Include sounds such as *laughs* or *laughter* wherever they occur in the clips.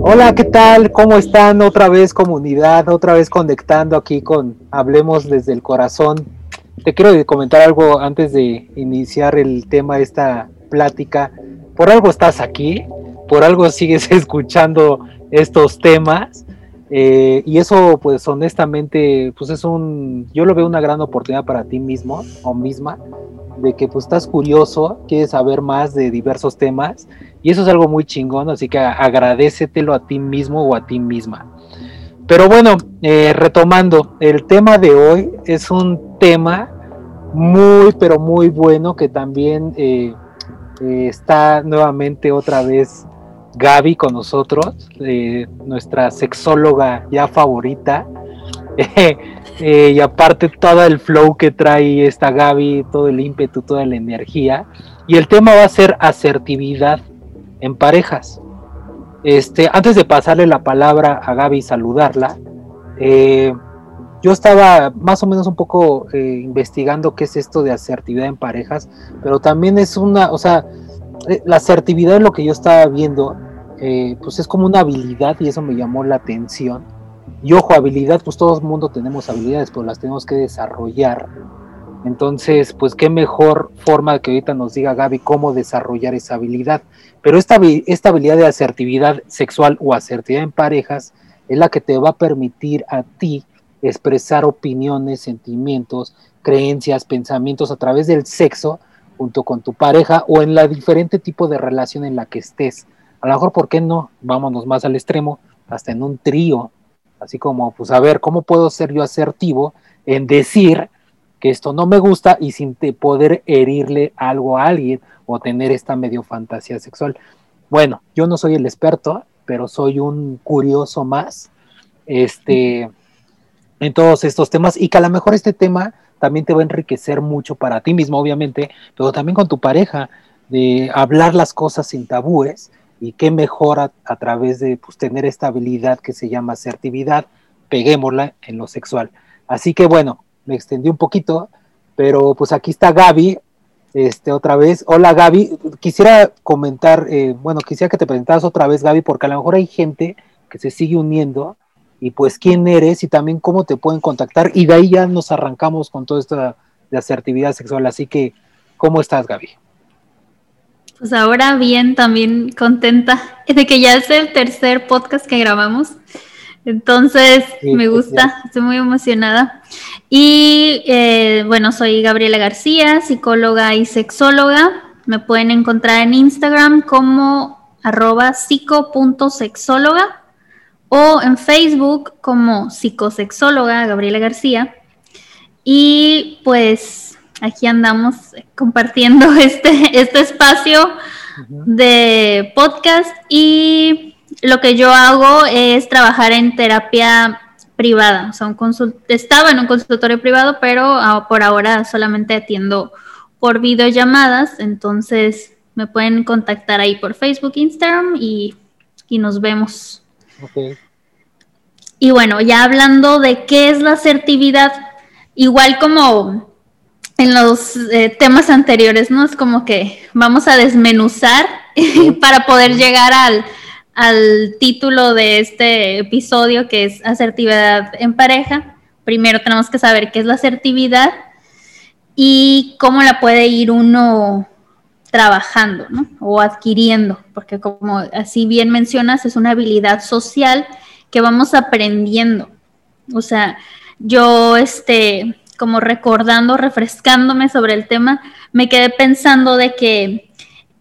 Hola, ¿qué tal? ¿Cómo están? Otra vez comunidad, otra vez conectando aquí con Hablemos desde el corazón. Te quiero comentar algo antes de iniciar el tema de esta plática. Por algo estás aquí, por algo *laughs* sigues escuchando estos temas. Eh, y eso, pues honestamente, pues es un, yo lo veo una gran oportunidad para ti mismo o misma, de que pues estás curioso, quieres saber más de diversos temas, y eso es algo muy chingón, así que agradecetelo a ti mismo o a ti misma. Pero bueno, eh, retomando, el tema de hoy es un tema muy, pero muy bueno que también eh, está nuevamente otra vez Gaby con nosotros, eh, nuestra sexóloga ya favorita. *laughs* Eh, y aparte todo el flow que trae esta Gaby, todo el ímpetu, toda la energía. Y el tema va a ser asertividad en parejas. Este, antes de pasarle la palabra a Gaby y saludarla, eh, yo estaba más o menos un poco investigando qué es esto de asertividad en parejas, pero también es una, o sea, la asertividad es lo que yo estaba viendo eh, pues es como una habilidad y eso me llamó la atención. Y ojo, habilidad, pues todo el mundo tenemos habilidades, pero las tenemos que desarrollar. Entonces, pues qué mejor forma que ahorita nos diga Gaby cómo desarrollar esa habilidad. Pero esta, esta habilidad de asertividad sexual o asertividad en parejas es la que te va a permitir a ti expresar opiniones, sentimientos, creencias, pensamientos a través del sexo junto con tu pareja o en la diferente tipo de relación en la que estés a lo mejor, ¿por qué no? Vámonos más al extremo, hasta en un trío, así como, pues a ver, ¿cómo puedo ser yo asertivo en decir que esto no me gusta y sin poder herirle algo a alguien o tener esta medio fantasía sexual? Bueno, yo no soy el experto, pero soy un curioso más este, en todos estos temas y que a lo mejor este tema también te va a enriquecer mucho para ti mismo, obviamente, pero también con tu pareja, de hablar las cosas sin tabúes y qué mejor a, través de pues, tener esta habilidad que se llama asertividad, peguémosla en lo sexual. Así que bueno, me extendí un poquito, pero pues aquí está Gaby, este, otra vez. Hola Gaby, quisiera comentar, eh, bueno, quisiera que te presentaras otra vez Gaby, porque a lo mejor hay gente que se sigue uniendo y pues quién eres y también cómo te pueden contactar y de ahí ya nos arrancamos con toda esta de asertividad sexual. Así que, ¿cómo estás Gaby? Pues ahora bien, también contenta de que ya es el tercer podcast que grabamos. Entonces, me gusta, estoy muy emocionada. Y eh, bueno, soy Gabriela García, psicóloga y sexóloga. Me pueden encontrar en Instagram como arroba psico.sexóloga o en Facebook como psicosexóloga Gabriela García. Y pues aquí andamos compartiendo *laughs* este, este espacio de podcast y lo que yo hago es trabajar en terapia privada. O sea, estaba en un consultorio privado, pero por ahora solamente atiendo por videollamadas. Entonces me pueden contactar ahí por Facebook, Instagram y, y nos vemos. Y bueno, ya hablando de qué es la asertividad, igual como en los eh, temas anteriores, ¿no? Es como que vamos a desmenuzar *laughs* para poder llegar al, título de este episodio que es asertividad en pareja. Primero tenemos que saber qué es la asertividad y cómo la puede ir uno trabajando ¿no? o adquiriendo, porque como así bien mencionas, es una habilidad social que vamos aprendiendo. O sea, yo este como recordando, refrescándome sobre el tema, me quedé pensando de que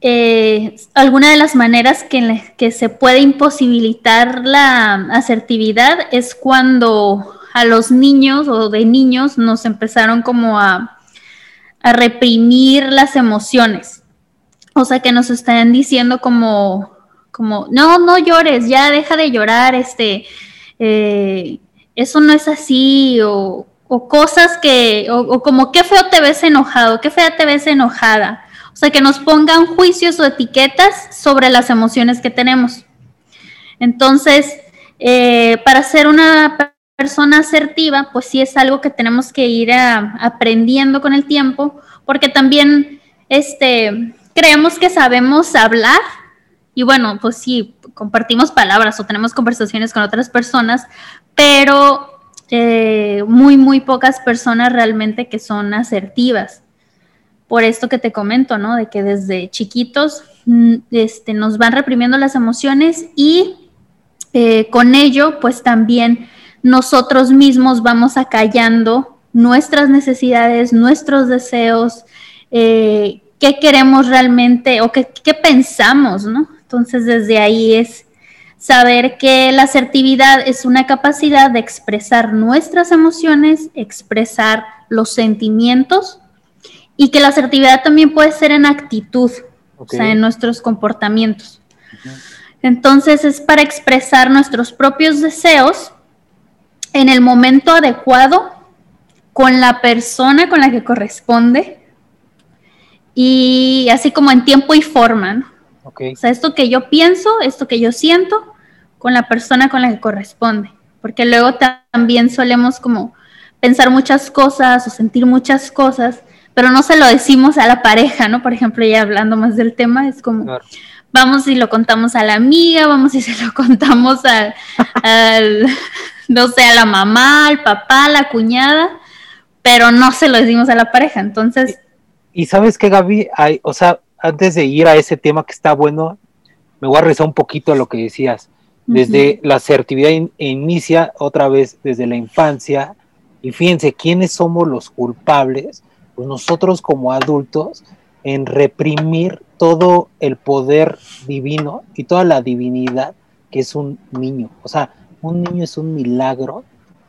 eh, alguna de las maneras que, se puede imposibilitar la asertividad es cuando a los niños o de niños nos empezaron como a, a reprimir las emociones. O sea, que nos están diciendo como, como, no, no llores, ya deja de llorar, este, eh, eso no es así, o cosas que, o, como qué feo te ves enojado, qué fea te ves enojada. O sea, que nos pongan juicios o etiquetas sobre las emociones que tenemos. Entonces, eh, para ser una persona asertiva, pues sí es algo que tenemos que ir aprendiendo con el tiempo, porque también este, creemos que sabemos hablar y bueno, pues sí, compartimos palabras o tenemos conversaciones con otras personas, pero eh, muy, muy pocas personas realmente que son asertivas. Por esto que te comento, ¿no? De que desde chiquitos mm, este, nos van reprimiendo las emociones y eh, con ello, pues también nosotros mismos vamos acallando nuestras necesidades, nuestros deseos, eh, qué queremos realmente o qué, qué pensamos, ¿no? Entonces desde ahí es saber que la asertividad es una capacidad de expresar nuestras emociones, expresar los sentimientos y que la asertividad también puede ser en actitud, o sea, en nuestros comportamientos. Entonces es para expresar nuestros propios deseos en el momento adecuado, con la persona con la que corresponde y así como en tiempo y forma. O sea, esto que yo pienso, esto que yo siento, con la persona con la que corresponde. Porque luego también solemos como pensar muchas cosas o sentir muchas cosas, pero no se lo decimos a la pareja, ¿no? Por ejemplo, ya hablando más del tema, es como, vamos y lo contamos a la amiga, vamos y *laughs* se lo contamos al, no sé, a la mamá, al papá, a la cuñada, pero no se lo decimos a la pareja. Entonces... Y, sabes que Gaby, hay, o sea, antes de ir a ese tema que está bueno, me voy a rezar un poquito a lo que decías. Desde la asertividad inicia otra vez desde la infancia. Y fíjense, ¿quiénes somos los culpables? Pues nosotros como adultos en reprimir todo el poder divino y toda la divinidad que es un niño. O sea, un niño es un milagro,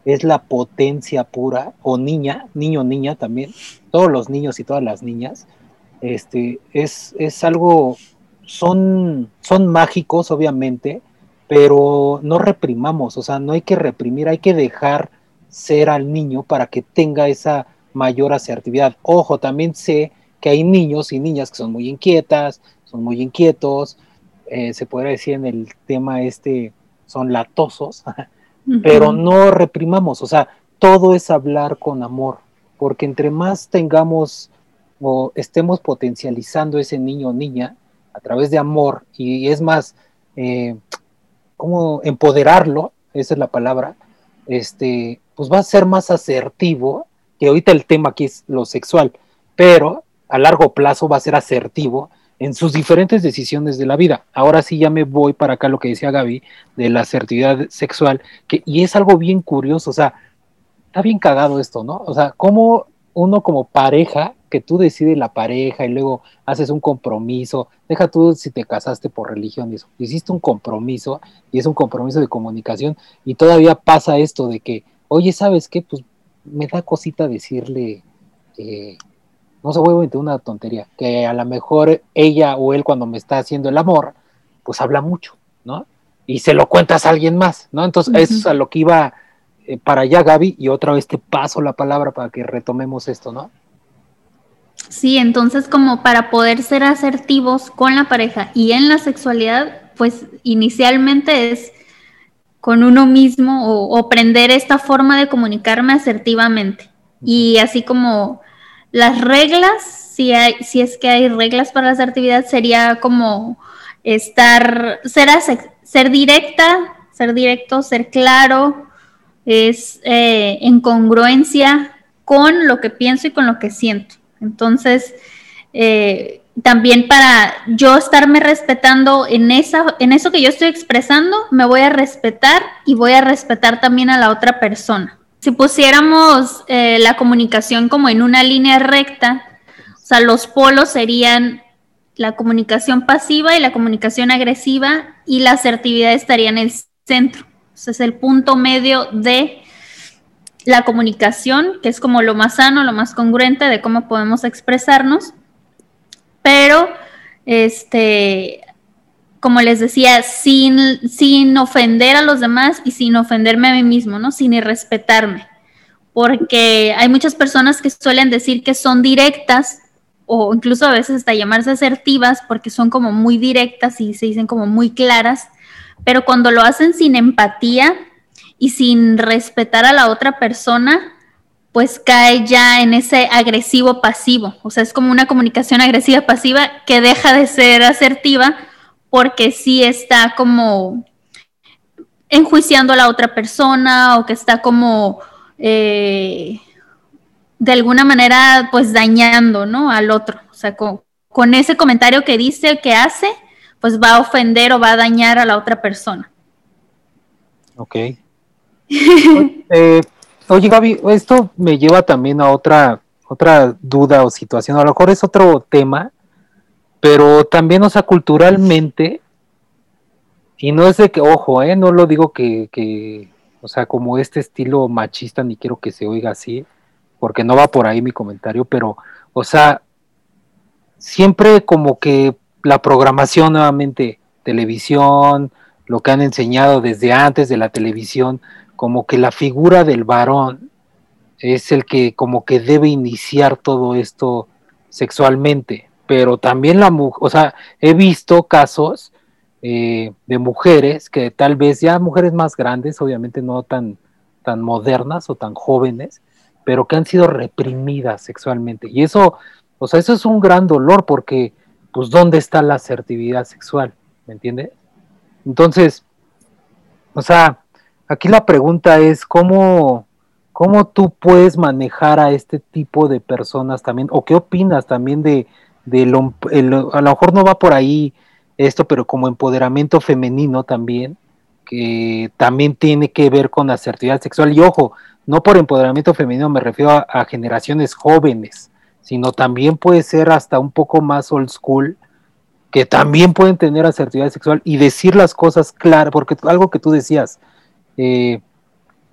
es la potencia pura, o niña, niño, niña también, todos los niños y todas las niñas, este, es, es algo, son, son mágicos, obviamente, pero no reprimamos, o sea, no hay que reprimir, hay que dejar ser al niño para que tenga esa mayor asertividad. Ojo, también sé que hay niños y niñas que son muy inquietas, son muy inquietos, eh, se podría decir en el tema este, son latosos, *laughs* pero no reprimamos, o sea, todo es hablar con amor, porque entre más tengamos o estemos potencializando ese niño o niña a través de amor, y es más, eh, cómo empoderarlo, esa es la palabra, este, pues va a ser más asertivo, que ahorita el tema aquí es lo sexual, pero a largo plazo va a ser asertivo en sus diferentes decisiones de la vida. Ahora sí ya me voy para acá lo que decía Gaby de la asertividad sexual, que, y es algo bien curioso, o sea, está bien cagado esto, ¿no? O sea, cómo uno como pareja que tú decides la pareja y luego haces un compromiso, deja tú si te casaste por religión y eso, hiciste un compromiso y es un compromiso de comunicación y todavía pasa esto de que, oye, ¿sabes qué? Pues me da cosita decirle, no se a una tontería, que a lo mejor ella o él cuando me está haciendo el amor, pues habla mucho, ¿no? Y se lo cuentas a alguien más, ¿no? Entonces, eso es a lo que iba eh, para allá, Gaby, y otra vez te paso la palabra para que retomemos esto, ¿no? Sí, entonces como para poder ser asertivos con la pareja y en la sexualidad, pues inicialmente es con uno mismo o, aprender esta forma de comunicarme asertivamente. Y así como las reglas, si, hay, si es que hay reglas para la asertividad, sería como estar, ser, ser directa, ser directo, ser claro, es eh, en congruencia con lo que pienso y con lo que siento. Entonces, eh, también para yo estarme respetando en, esa, en eso que yo estoy expresando, me voy a respetar y voy a respetar también a la otra persona. Si pusiéramos eh, la comunicación como en una línea recta, o sea, los polos serían la comunicación pasiva y la comunicación agresiva y la asertividad estaría en el centro. Es el punto medio de la comunicación, que es como lo más sano, lo más congruente de cómo podemos expresarnos, pero este, como les decía, sin, sin ofender a los demás y sin ofenderme a mí mismo, ¿no? Sin irrespetarme. Porque hay muchas personas que suelen decir que son directas o incluso a veces hasta llamarse asertivas porque son como muy directas y se dicen como muy claras, pero cuando lo hacen sin empatía, y sin respetar a la otra persona, pues cae ya en ese agresivo pasivo, o sea, es como una comunicación agresiva pasiva que deja de ser asertiva porque sí está como enjuiciando a la otra persona o que está como eh, de alguna manera pues dañando, ¿no? Al otro, o sea, con, con ese comentario que dice, que hace, pues va a ofender o va a dañar a la otra persona. Ok. eh, Oye, Gaby, esto me lleva también a otra, otra duda o situación. A lo mejor es otro tema, pero también, o sea, culturalmente, y no es de que, ojo, eh, no lo digo que, que, o sea, como este estilo machista, ni quiero que se oiga así, porque no va por ahí mi comentario, pero, o sea, siempre como que la programación nuevamente, televisión, lo que han enseñado desde antes de la televisión, como que la figura del varón es el que como que debe iniciar todo esto sexualmente, pero también la mujer, o sea, he visto casos eh, de mujeres que tal vez ya mujeres más grandes, obviamente no tan, tan modernas o tan jóvenes, pero que han sido reprimidas sexualmente. Y eso, o sea, eso es un gran dolor porque, pues, ¿dónde está la asertividad sexual? ¿Me entiendes? Entonces, o sea, Aquí la pregunta es cómo, cómo tú puedes manejar a este tipo de personas también, o qué opinas también de, de lo, a lo mejor no va por ahí esto, pero como empoderamiento femenino también, que también tiene que ver con asertividad sexual. Y ojo, no por empoderamiento femenino me refiero a, a generaciones jóvenes, sino también puede ser hasta un poco más old school, que también pueden tener asertividad sexual y decir las cosas claras, porque algo que tú decías, eh,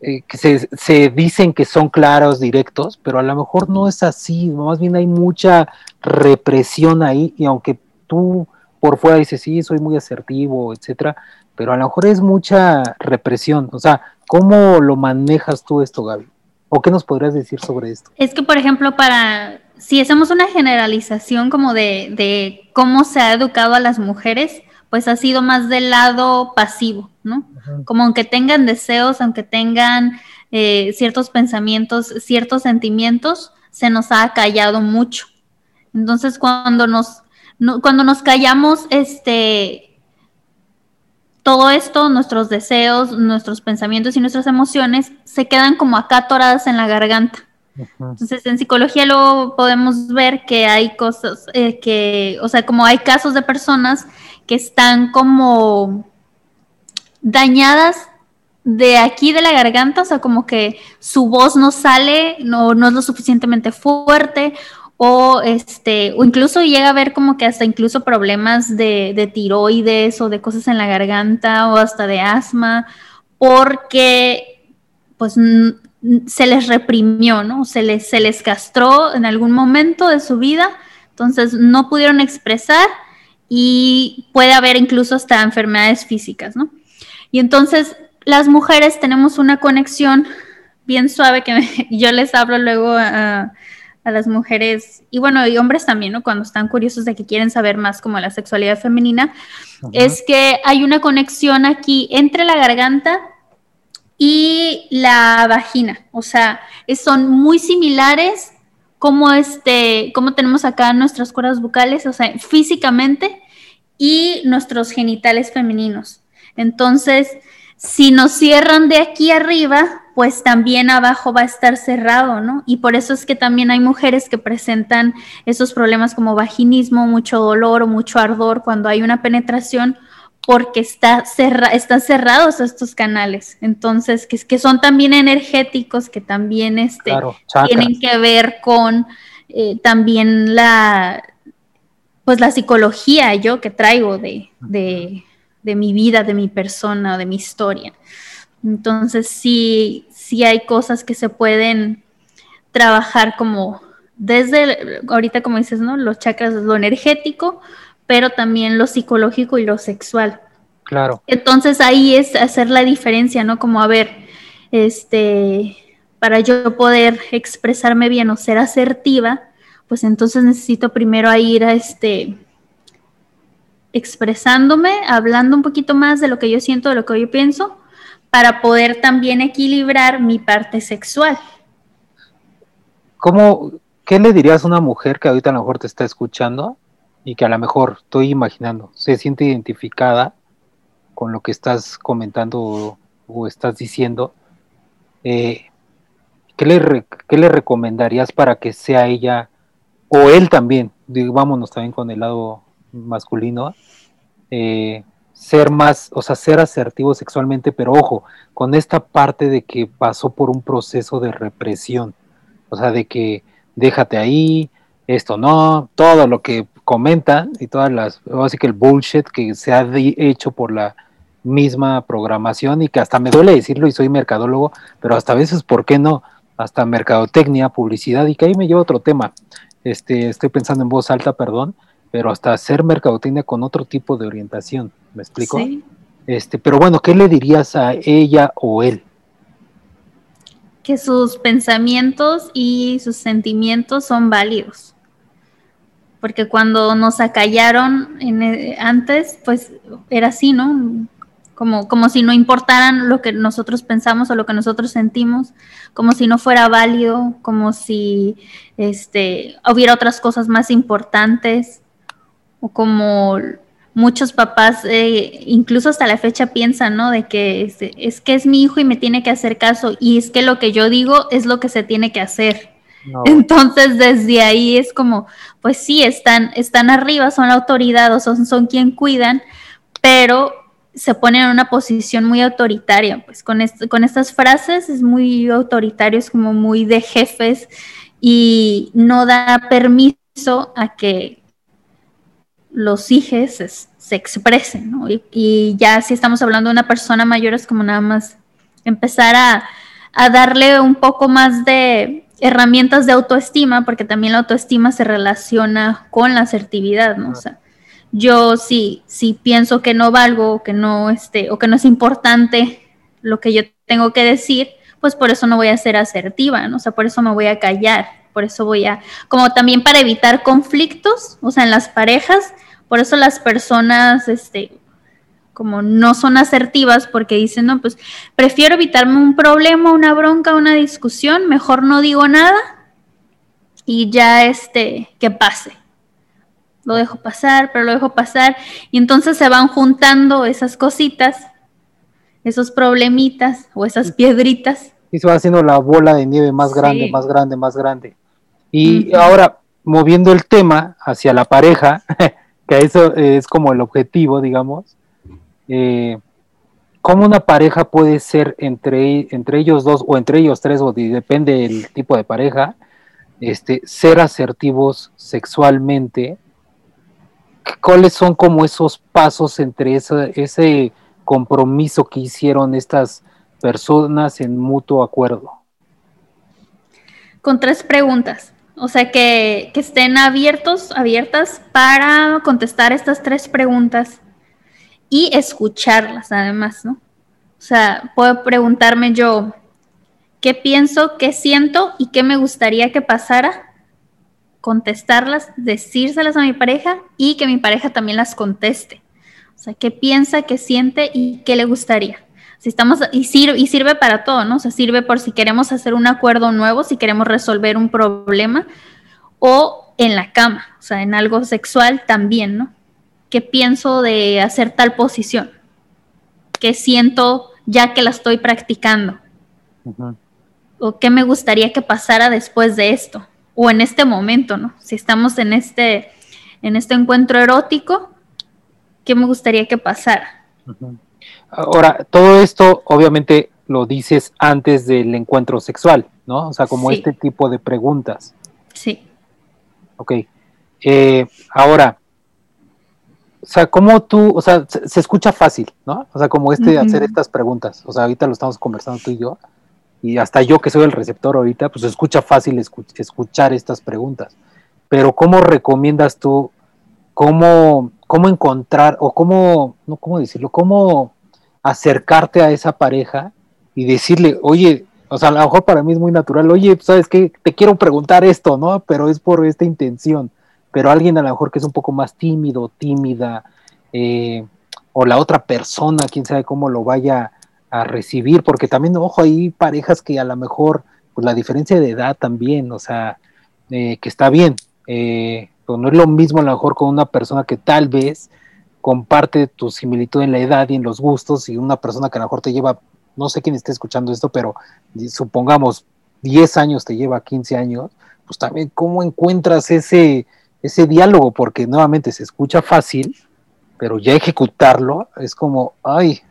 eh, que se, dicen que son claros, directos, pero a lo mejor no es así, más bien hay mucha represión ahí y aunque tú por fuera dices, sí, soy muy asertivo, etcétera, pero a lo mejor es mucha represión, o sea, ¿cómo lo manejas tú esto, Gaby? ¿O qué nos podrías decir sobre esto? Es que, por ejemplo, para, si hacemos una generalización como de, de cómo se ha educado a las mujeres, pues ha sido más del lado pasivo, ¿no? Como aunque tengan deseos, aunque tengan eh, ciertos pensamientos, ciertos sentimientos, se nos ha callado mucho. Entonces, cuando nos, cuando nos callamos, este, todo esto, nuestros deseos, nuestros pensamientos y nuestras emociones se quedan como acá atoradas en la garganta. Entonces, en psicología luego podemos ver que hay cosas eh, que, o sea, como hay casos de personas que están como dañadas de aquí de la garganta, o sea, como que su voz no sale, no, no es lo suficientemente fuerte, o este, o incluso llega a haber como que hasta incluso problemas de, de tiroides o de cosas en la garganta o hasta de asma, porque pues se les reprimió, ¿no? Se les, se les castró en algún momento de su vida, entonces no pudieron expresar y puede haber incluso hasta enfermedades físicas, ¿no? Y entonces las mujeres tenemos una conexión bien suave que *laughs* yo les hablo luego a, las mujeres y bueno, y hombres también, ¿no? Cuando están curiosos de que quieren saber más como la sexualidad femenina, es que hay una conexión aquí entre la garganta y la vagina, o sea, son muy similares como este, como tenemos acá nuestras cuerdas bucales, o sea, físicamente y nuestros genitales femeninos. Entonces, si nos cierran de aquí arriba, pues también abajo va a estar cerrado, ¿no? Y por eso es que también hay mujeres que presentan esos problemas como vaginismo, mucho dolor o mucho ardor cuando hay una penetración, porque está cerra están cerrados estos canales. Entonces, que, que son también energéticos, que también este, tienen que ver con eh, también la, pues la psicología yo que traigo de, mi vida, de mi persona, de mi historia. Entonces sí, sí hay cosas que se pueden trabajar como desde, ahorita como dices, ¿no? Los chakras, lo energético, pero también lo psicológico y lo sexual. Claro. Entonces ahí es hacer la diferencia, ¿no? Como a ver, este, para yo poder expresarme bien o ser asertiva, pues entonces necesito primero ir a este expresándome, hablando un poquito más de lo que yo siento, de lo que yo pienso, para poder también equilibrar mi parte sexual. ¿cómo, ¿qué le dirías a una mujer que ahorita a lo mejor te está escuchando y que a lo mejor estoy imaginando, se siente identificada con lo que estás comentando o, estás diciendo? Eh, ¿qué, le ¿Qué le recomendarías para que sea ella o él también, vámonos también con el lado masculino, eh, ser más, o sea, ser asertivo sexualmente, pero ojo, con esta parte de que pasó por un proceso de represión, o sea, de que déjate ahí, esto no, todo lo que comentan y todas las, así que el bullshit que se ha hecho por la misma programación y que hasta me duele decirlo y soy mercadólogo, pero hasta a veces, ¿por qué no? Hasta mercadotecnia, publicidad y que ahí me lleva otro tema. Este, estoy pensando en voz alta, perdón, pero hasta hacer mercadotecnia con otro tipo de orientación, ¿me explico? Sí. Este, pero bueno, ¿qué le dirías a ella o él? Que sus pensamientos y sus sentimientos son válidos. Porque cuando nos acallaron en, eh, antes, pues era así, ¿no? como, como si no importaran lo que nosotros pensamos o lo que nosotros sentimos, como si no fuera válido, como si este, hubiera otras cosas más importantes, o como muchos papás, eh, incluso hasta la fecha piensan, ¿no? De que es, es, que es mi hijo y me tiene que hacer caso, y es que lo que yo digo es lo que se tiene que hacer. Entonces, desde ahí es como, pues sí, están, están arriba, son la autoridad o son, son quien cuidan, pero se ponen en una posición muy autoritaria, pues con, con estas frases es muy autoritario, es como muy de jefes y no da permiso a que los hijos se, expresen, ¿no? y, ya si estamos hablando de una persona mayor es como nada más empezar a, darle un poco más de herramientas de autoestima, porque también la autoestima se relaciona con la asertividad, ¿no? O sea, yo sí, sí pienso que no valgo que no, este, o que no es importante lo que yo tengo que decir, pues por eso no voy a ser asertiva, ¿no? O sea, por eso me voy a callar, por eso voy a, como también para evitar conflictos, o sea, en las parejas, por eso las personas, este, como no son asertivas porque dicen, no, pues prefiero evitarme un problema, una bronca, una discusión, mejor no digo nada y ya, este, que pase lo dejo pasar, pero lo dejo pasar, y entonces se van juntando esas cositas, esos problemitas o esas piedritas. Y se va haciendo la bola de nieve más grande, más grande, más grande. Y ahora, moviendo el tema hacia la pareja, *laughs* que eso es como el objetivo, digamos, eh, ¿cómo una pareja puede ser entre, entre ellos dos o entre ellos tres, o depende del tipo de pareja, este, ser asertivos sexualmente ¿cuáles son como esos pasos entre ese compromiso que hicieron estas personas en mutuo acuerdo? Con tres preguntas. O sea, que, que, estén abiertos, abiertas para contestar estas tres preguntas y escucharlas además, ¿no? O sea, puedo preguntarme yo qué pienso, qué siento y qué me gustaría que pasara contestarlas, decírselas a mi pareja y que mi pareja también las conteste. O sea, qué piensa, qué siente y qué le gustaría. Si estamos, y, sirve, y sirve para todo, ¿no? O sea, sirve por si queremos hacer un acuerdo nuevo, si queremos resolver un problema, o en la cama, o sea, en algo sexual también, ¿no? ¿Qué pienso de hacer tal posición? ¿Qué siento ya que la estoy practicando? ¿O qué me gustaría que pasara después de esto? o en este momento, ¿no? Si estamos en este, en este encuentro erótico, ¿qué me gustaría que pasara? Ahora, todo esto obviamente lo dices antes del encuentro sexual, ¿no? O sea, como este tipo de preguntas. Sí. Ok. Eh, ahora, o sea, ¿cómo tú, o sea, se, escucha fácil, ¿no? O sea, como este hacer estas preguntas. O sea, ahorita lo estamos conversando tú y yo y hasta yo que soy el receptor ahorita, pues escucha fácil escuchar estas preguntas. Pero ¿cómo recomiendas tú, cómo, cómo encontrar, o cómo, no, cómo decirlo, cómo acercarte a esa pareja y decirle, oye, o sea, a lo mejor para mí es muy natural, oye, ¿sabes qué? Te quiero preguntar esto, ¿no? Pero es por esta intención. Pero alguien a lo mejor que es un poco más tímido, tímida, eh, o la otra persona, quién sabe cómo lo vaya a recibir, porque también, ojo, hay parejas que a lo mejor pues la diferencia de edad también, o sea, eh, que está bien, eh, pero no es lo mismo a lo mejor con una persona que tal vez comparte tu similitud en la edad y en los gustos y una persona que a lo mejor te lleva, no sé quién esté escuchando esto, pero supongamos 10 años te lleva 15 años, pues también cómo encuentras ese, ese diálogo, porque nuevamente se escucha fácil, pero ya ejecutarlo es como, ay.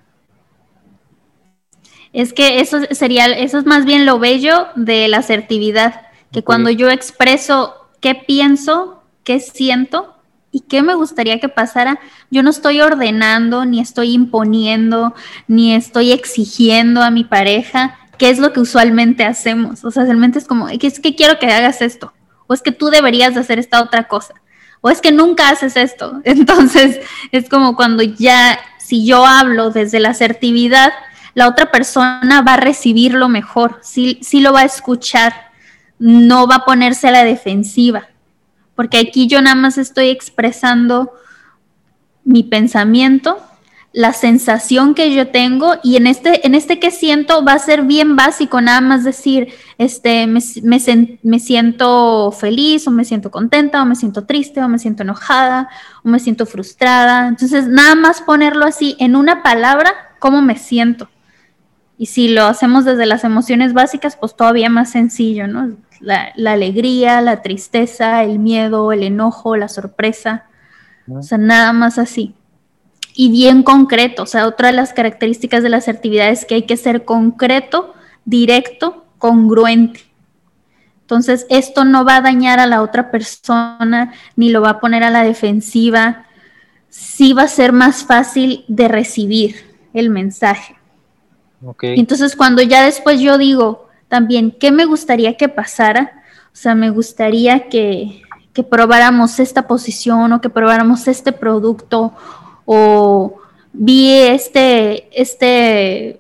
Es que eso sería, eso es más bien lo bello de la asertividad, que cuando yo expreso qué pienso, qué siento y qué me gustaría que pasara, yo no estoy ordenando, ni estoy imponiendo, ni estoy exigiendo a mi pareja qué es lo que usualmente hacemos. O sea, realmente es como, es que quiero que hagas esto, o es que tú deberías de hacer esta otra cosa, o es que nunca haces esto. *laughs* Entonces, es como cuando ya, si yo hablo desde la asertividad, la otra persona va a recibirlo mejor, sí, sí lo va a escuchar, no va a ponerse a la defensiva porque aquí yo nada más estoy expresando mi pensamiento, la sensación que yo tengo y en este, en este que siento va a ser bien básico, nada más decir, este, me, me, siento feliz o me siento contenta o me siento triste o me siento enojada o me siento frustrada. Entonces, nada más ponerlo así en una palabra, cómo me siento. Y si lo hacemos desde las emociones básicas, pues todavía más sencillo, ¿no? la, alegría, la tristeza, el miedo, el enojo, la sorpresa. O sea, nada más así. Y bien concreto. O sea, otra de las características de la asertividad es que hay que ser concreto, directo, congruente. Entonces, esto no va a dañar a la otra persona ni lo va a poner a la defensiva. Sí va a ser más fácil de recibir el mensaje. Entonces, cuando ya después yo digo, también qué me gustaría que pasara. O sea, me gustaría que, probáramos esta posición o que probáramos este producto o vi este, este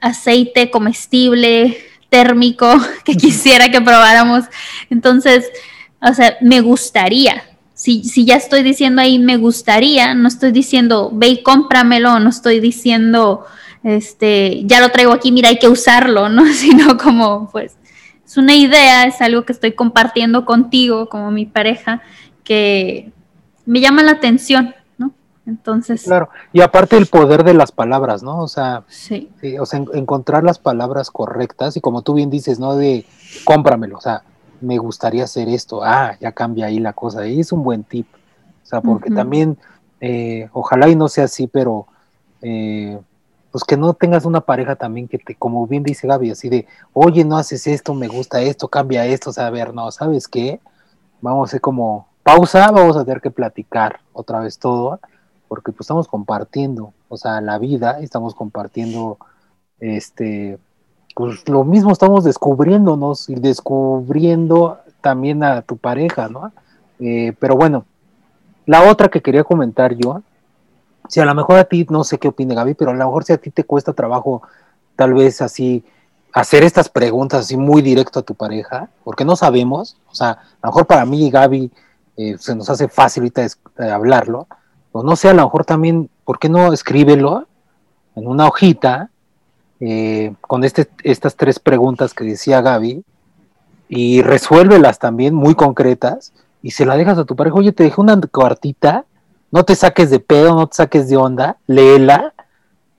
aceite comestible térmico *laughs* que quisiera que probáramos. Entonces, o sea, me gustaría. Si, si ya estoy diciendo ahí me gustaría, no estoy diciendo ve y cómpramelo, no estoy diciendo este, ya lo traigo aquí, mira, hay que usarlo, ¿no? *laughs* Sino como, pues, es una idea, es algo que estoy compartiendo contigo como mi pareja, que me llama la atención. Entonces. Claro, y aparte el poder de las palabras, ¿no? O sea, sí. o sea, encontrar las palabras correctas y como tú bien dices, ¿no? De cómpramelo, o sea, me gustaría hacer esto, ah, ya cambia ahí la cosa, y es un buen tip, o sea, porque también, eh, ojalá y no sea así, pero eh, pues que no tengas una pareja también que te, como bien dice Gaby, así de, oye, no haces esto, me gusta esto, cambia esto, o sea, a ver, no, ¿sabes qué? Vamos a hacer como pausa, vamos a tener que platicar otra vez todo, porque pues estamos compartiendo, o sea, la vida, estamos compartiendo, este, pues lo mismo estamos descubriéndonos y descubriendo también a tu pareja, ¿no? Eh, pero bueno, la otra que quería comentar yo, si a lo mejor a ti, no sé qué opina Gaby, pero a lo mejor si a ti te cuesta trabajo tal vez así hacer estas preguntas así muy directo a tu pareja, porque no sabemos, o sea, a lo mejor para mí y Gaby eh, se nos hace fácil ahorita eh, hablarlo, o no sé, a lo mejor también, ¿por qué no escríbelo en una hojita eh, con este, estas tres preguntas que decía Gaby y resuélvelas también muy concretas y se la dejas a tu pareja, oye, te dejé una cuartita no te saques de pedo, no te saques de onda, léela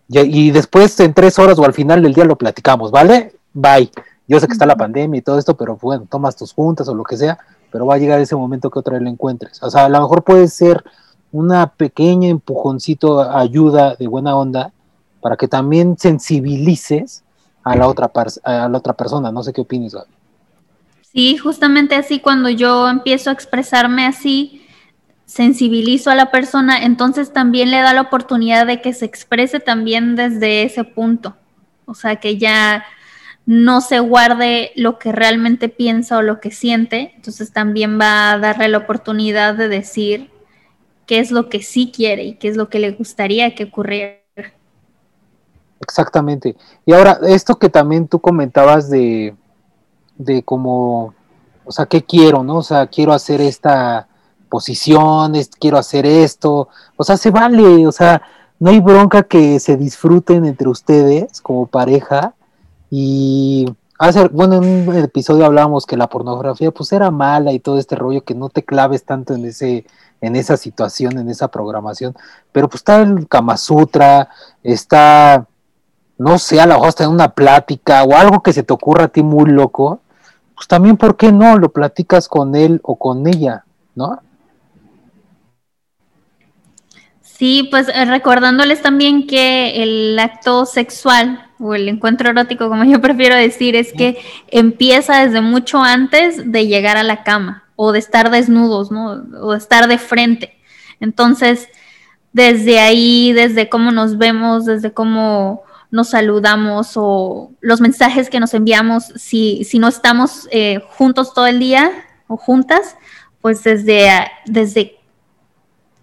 y, después en tres horas o al final del día lo platicamos, ¿vale? Bye. Yo sé que está la pandemia y todo esto, pero bueno, tomas tus juntas o lo que sea, pero va a llegar ese momento que otra vez lo encuentres. O sea, a lo mejor puede ser una pequeña empujoncito, ayuda de buena onda, para que también sensibilices a la otra, a la otra persona. No sé qué opinas, Gaby. Sí, justamente así, cuando yo empiezo a expresarme así, sensibilizo a la persona, entonces también le da la oportunidad de que se exprese también desde ese punto. O sea, que ya no se guarde lo que realmente piensa o lo que siente, entonces también va a darle la oportunidad de decir qué es lo que sí quiere y qué es lo que le gustaría que ocurriera. Exactamente. Y ahora, esto que también tú comentabas de, de cómo, o sea, ¿qué quiero, no? O sea, quiero hacer esta, posiciones, quiero hacer esto, o sea, se vale, o sea, no hay bronca que se disfruten entre ustedes como pareja y hace, bueno, en un episodio hablábamos que la pornografía pues era mala y todo este rollo, que no te claves tanto en ese, en esa situación, en esa programación, pero pues está el Kama Sutra, está, no sé, a lo mejor está en una plática o algo que se te ocurra a ti muy loco, pues también, ¿por qué no? Lo platicas con él o con ella, ¿no? Sí, pues eh, recordándoles también que el acto sexual o el encuentro erótico, como *laughs* yo prefiero decir, es que empieza desde mucho antes de llegar a la cama o de estar desnudos, ¿no? O de estar de frente. Entonces, desde ahí, desde cómo nos vemos, desde cómo nos saludamos o los mensajes que nos enviamos, si, si no estamos eh, juntos todo el día o juntas, pues desde, desde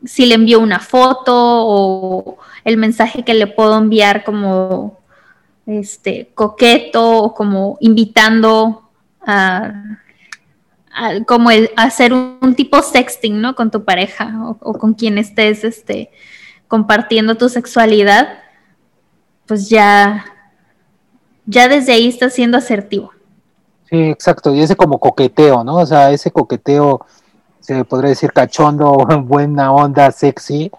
si le envío una foto o el mensaje que le puedo enviar como este coqueto o como invitando a, como el hacer un, tipo sexting, ¿no? Con tu pareja o, con quien estés este, compartiendo tu sexualidad, pues ya, ya desde ahí estás siendo asertivo. Sí, exacto, y ese como coqueteo, ¿no? O sea, ese coqueteo se podría decir cachondo, *laughs* buena onda, sexy,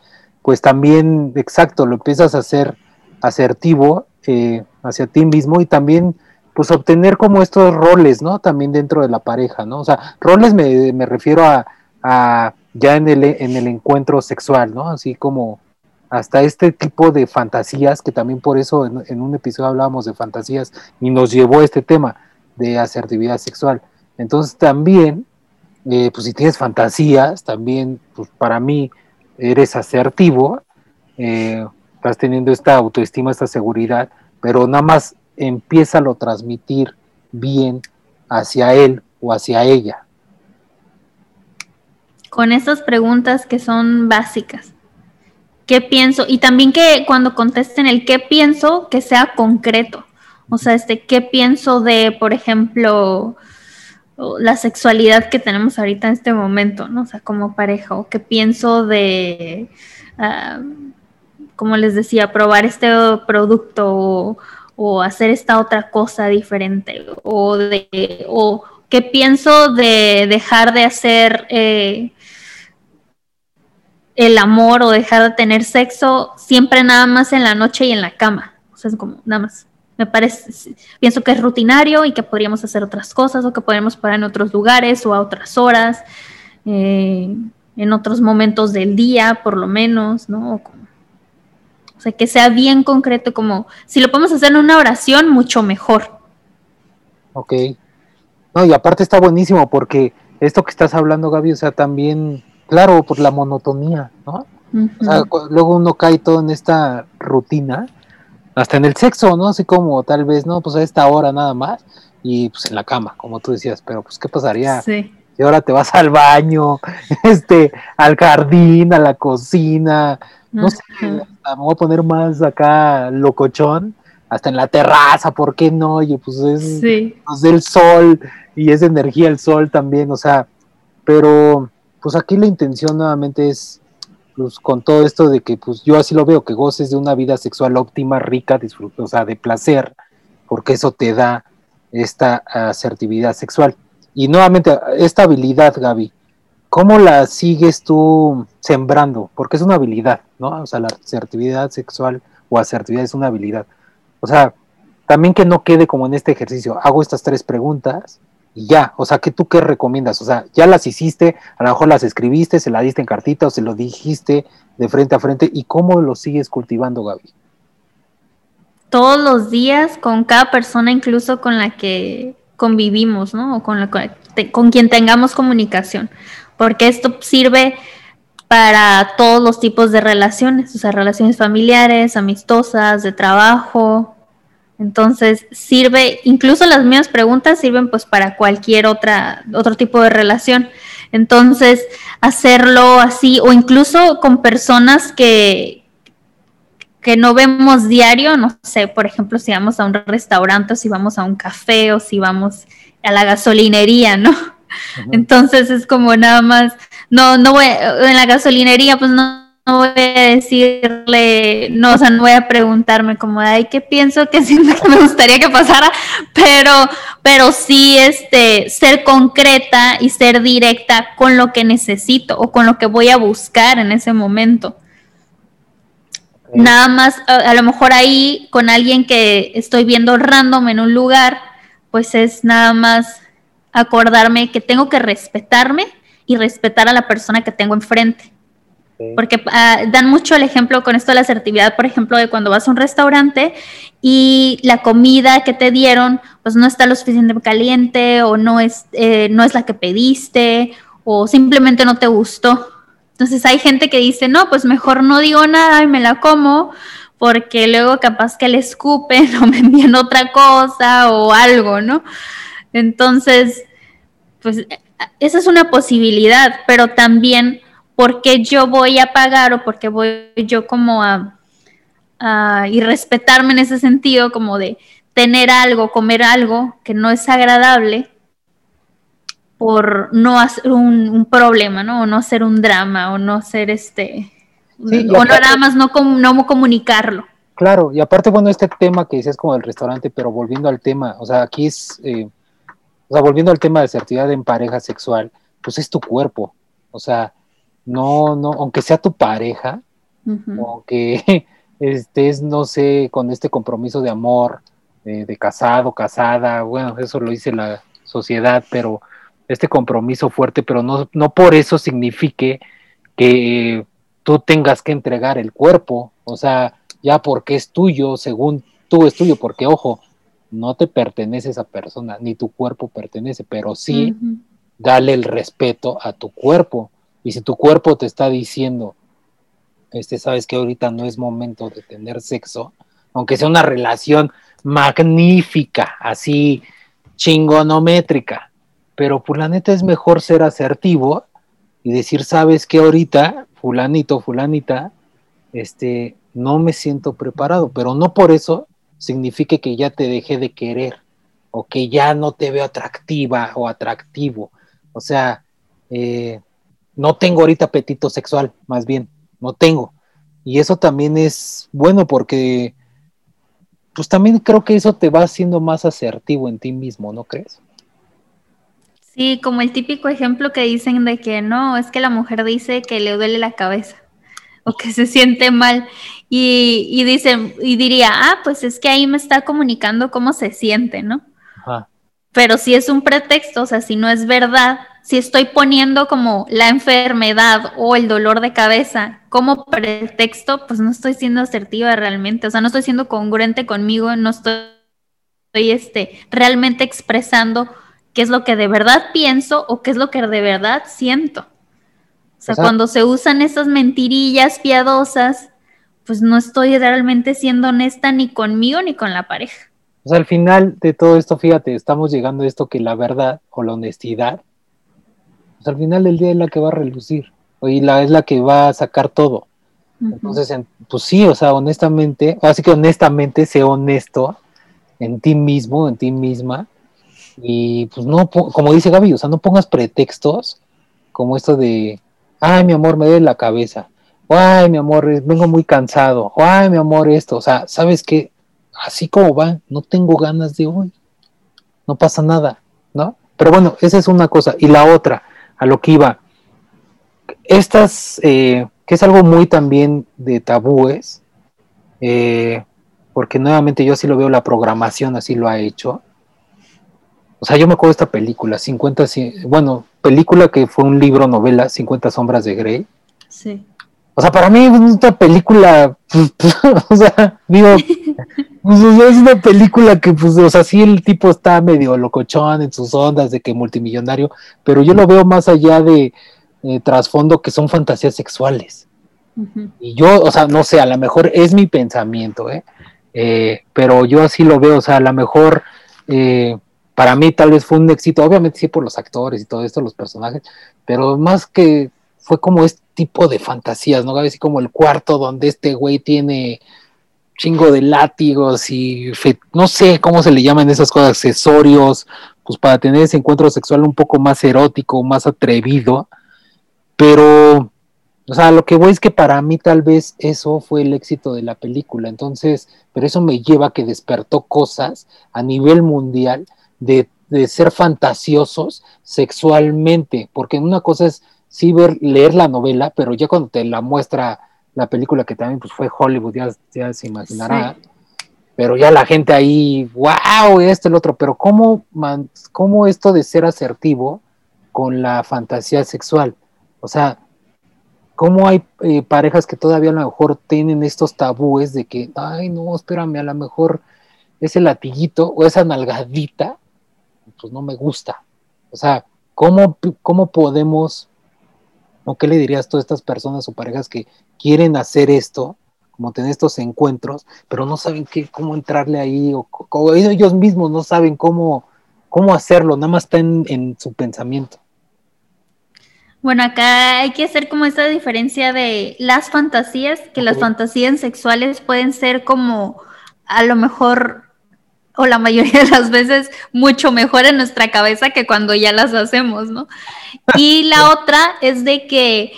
pues también, exacto, lo empiezas a hacer asertivo eh, hacia ti mismo y también pues obtener como estos roles, ¿no? También dentro de la pareja, ¿no? O sea, roles me, me refiero a, a, ya en el, en el encuentro sexual, ¿no? Así como hasta este tipo de fantasías, que también por eso en, un episodio hablábamos de fantasías y nos llevó a este tema de asertividad sexual. Entonces también eh, pues si tienes fantasías, también, pues para mí eres asertivo, eh, estás teniendo esta autoestima, esta seguridad, pero nada más empieza a transmitir bien hacia él o hacia ella. Con esas preguntas que son básicas. ¿Qué pienso? Y también que cuando contesten el qué pienso, que sea concreto. O sea, este, ¿qué pienso de, por ejemplo, la sexualidad que tenemos ahorita en este momento, ¿no? O sea, como pareja, o qué pienso de, ah, como les decía, probar este producto o, hacer esta otra cosa diferente, o, de, o qué pienso de dejar de hacer eh, el amor o dejar de tener sexo siempre nada más en la noche y en la cama. O sea, es como nada más me parece, pienso que es rutinario y que podríamos hacer otras cosas o que podríamos parar en otros lugares o a otras horas, eh, en otros momentos del día, por lo menos, ¿no? Sea, que sea bien concreto, como si lo podemos hacer en una oración, mucho mejor. Ok. No, y aparte está buenísimo porque esto que estás hablando, Gaby, o sea, también, claro, por la monotonía, ¿no? O sea, luego uno cae todo en esta rutina hasta en el sexo, ¿no? Así como tal vez, ¿no? Pues a esta hora nada más y pues en la cama, como tú decías, pero pues ¿qué pasaría? Sí. Si ahora te vas al baño, *laughs* este, al jardín, a la cocina, no sé, me voy a poner más acá locochón, hasta en la terraza, ¿por qué no? Oye, pues es pues, el sol y es energía el sol también, o sea, pero pues aquí la intención nuevamente es pues, con todo esto de que pues yo así lo veo, que goces de una vida sexual óptima, rica, disfrutosa, o sea, de placer, porque eso te da esta asertividad sexual. Y nuevamente, esta habilidad, Gaby, ¿cómo la sigues tú sembrando? Porque es una habilidad, ¿no? O sea, la asertividad sexual o asertividad es una habilidad. O sea, también que no quede como en este ejercicio, hago estas tres preguntas y ya, o sea, ¿qué tú qué recomiendas? O sea, ya las hiciste, a lo mejor las escribiste, se las diste en cartita o se lo dijiste de frente a frente, ¿y cómo lo sigues cultivando, Gaby? Todos los días con cada persona, incluso con la que convivimos, ¿no? O con, la, con quien tengamos comunicación, porque esto sirve para todos los tipos de relaciones, o sea, relaciones familiares, amistosas, de trabajo, entonces sirve, incluso las mismas preguntas sirven pues para cualquier otra, otro tipo de relación. Entonces, hacerlo así, o incluso con personas que, que no vemos diario, no sé, por ejemplo, si vamos a un restaurante, o si vamos a un café, o si vamos a la gasolinería, ¿no? Entonces es como nada más, no, no voy, en la gasolinería, pues no no voy a decirle, no, o sea, no voy a preguntarme como, ay, ¿qué pienso? ¿Qué siento que *laughs* me gustaría que pasara? Pero pero sí este, ser concreta y ser directa con lo que necesito o con lo que voy a buscar en ese momento. Nada más, a, lo mejor ahí con alguien que estoy viendo random en un lugar, pues es nada más acordarme que tengo que respetarme y respetar a la persona que tengo enfrente. Porque ah, dan mucho el ejemplo con esto de la asertividad, por ejemplo, de cuando vas a un restaurante y la comida que te dieron, pues no está lo suficientemente caliente o no es, eh, no es la que pediste o simplemente no te gustó. Entonces hay gente que dice, no, pues mejor no digo nada y me la como porque luego capaz que le escupen *laughs* o me envían otra cosa o algo, ¿no? Entonces, pues esa es una posibilidad, pero también porque yo voy a pagar o porque voy yo como a, y respetarme en ese sentido, como de tener algo, comer algo que no es agradable por no hacer un, problema, ¿no? O no hacer un drama, o no hacer este, o no nada más no, no comunicarlo. Claro, y aparte, bueno, este tema que dices como del restaurante, pero volviendo al tema, o sea, aquí es, eh, o sea, volviendo al tema de certidumbre en pareja sexual, pues es tu cuerpo. O sea, no, no, aunque sea tu pareja, aunque *laughs* estés, no sé, con este compromiso de amor, de, casado, casada, bueno, eso lo dice la sociedad, pero este compromiso fuerte, pero no, no por eso signifique que tú tengas que entregar el cuerpo, o sea, ya porque es tuyo, según tú es tuyo, porque ojo, no te pertenece esa persona, ni tu cuerpo pertenece, pero sí dale el respeto a tu cuerpo. Y si tu cuerpo te está diciendo, este, sabes que ahorita no es momento de tener sexo, aunque sea una relación magnífica, así chingonométrica, pero la neta es mejor ser asertivo y decir, sabes que ahorita, fulanito, fulanita, este, no me siento preparado, pero no por eso signifique que ya te dejé de querer o que ya no te veo atractiva o atractivo. O sea, eh, no tengo ahorita apetito sexual, más bien, no tengo. Y eso también es bueno porque, pues también creo que eso te va haciendo más asertivo en ti mismo, ¿no crees? Sí, como el típico ejemplo que dicen de que no, es que la mujer dice que le duele la cabeza o que se siente mal y, y dicen, y diría, ah, pues es que ahí me está comunicando cómo se siente, ¿no? Pero si es un pretexto, o sea, si no es verdad, si estoy poniendo como la enfermedad o el dolor de cabeza como pretexto, pues no estoy siendo asertiva realmente, o sea, no estoy siendo congruente conmigo, no estoy, estoy este, realmente expresando qué es lo que de verdad pienso o qué es lo que de verdad siento. O sea, cuando se usan esas mentirillas piadosas, pues no estoy realmente siendo honesta ni conmigo ni con la pareja. O sea, al final de todo esto, fíjate, estamos llegando a esto que la verdad o la honestidad, pues al final del día es la que va a relucir, y la, es la que va a sacar todo. Entonces, pues sí, o sea, honestamente, así que honestamente, sé honesto en ti mismo, en ti misma, y pues no, como dice Gaby, o sea, no pongas pretextos como esto de, ay, mi amor, me duele la cabeza, ay, mi amor, vengo muy cansado, ay, mi amor, esto, o sea, ¿sabes qué? Así como va, no tengo ganas de hoy, no pasa nada, ¿no? Pero bueno, esa es una cosa. Y la otra, a lo que iba, estas, eh, que es algo muy también de tabúes, eh, porque nuevamente yo así lo veo, la programación así lo ha hecho, o sea, yo me acuerdo de esta película, 50, bueno, película que fue un libro, novela, 50 sombras de Grey. Sí. O sea, para mí es una película, pues, *laughs* *laughs* pues, o sea, digo, pues, es una película que, pues, o sea, sí el tipo está medio locochón en sus ondas de que multimillonario, pero yo lo veo más allá de eh, trasfondo que son fantasías sexuales. Y yo, o sea, no sé, a lo mejor es mi pensamiento, ¿eh? ¿eh? pero yo así lo veo, o sea, a lo mejor... Para mí tal vez fue un éxito, obviamente sí por los actores y todo esto, los personajes, pero más que fue como este tipo de fantasías, ¿no? Así como el cuarto donde este güey tiene chingo de látigos y no sé cómo se le llaman esas cosas, accesorios, pues para tener ese encuentro sexual un poco más erótico, más atrevido, pero, o sea, lo que voy es que para mí tal vez eso fue el éxito de la película, entonces, pero eso me lleva a que despertó cosas a nivel mundial de, ser fantasiosos sexualmente, porque una cosa es sí ver, leer la novela, pero ya cuando te la muestra la película que también pues, fue Hollywood, ya, se imaginará, pero ya la gente ahí, wow, esto, el otro, pero ¿cómo, ¿cómo esto de ser asertivo con la fantasía sexual? O sea, ¿cómo hay eh, parejas que todavía a lo mejor tienen estos tabúes de que, ay, no, espérame, a lo mejor ese latiguito o esa nalgadita, pues no me gusta. O sea, ¿cómo, cómo podemos, o qué le dirías a todas estas personas o parejas que quieren hacer esto, como tener estos encuentros, pero no saben qué, cómo entrarle ahí, o, ellos mismos no saben cómo, cómo hacerlo, nada más está en, su pensamiento. Bueno, acá hay que hacer como esta diferencia de las fantasías, que las fantasías sexuales pueden ser como a lo mejor o la mayoría de las veces mucho mejor en nuestra cabeza que cuando ya las hacemos, ¿no? Y la *laughs* otra es de que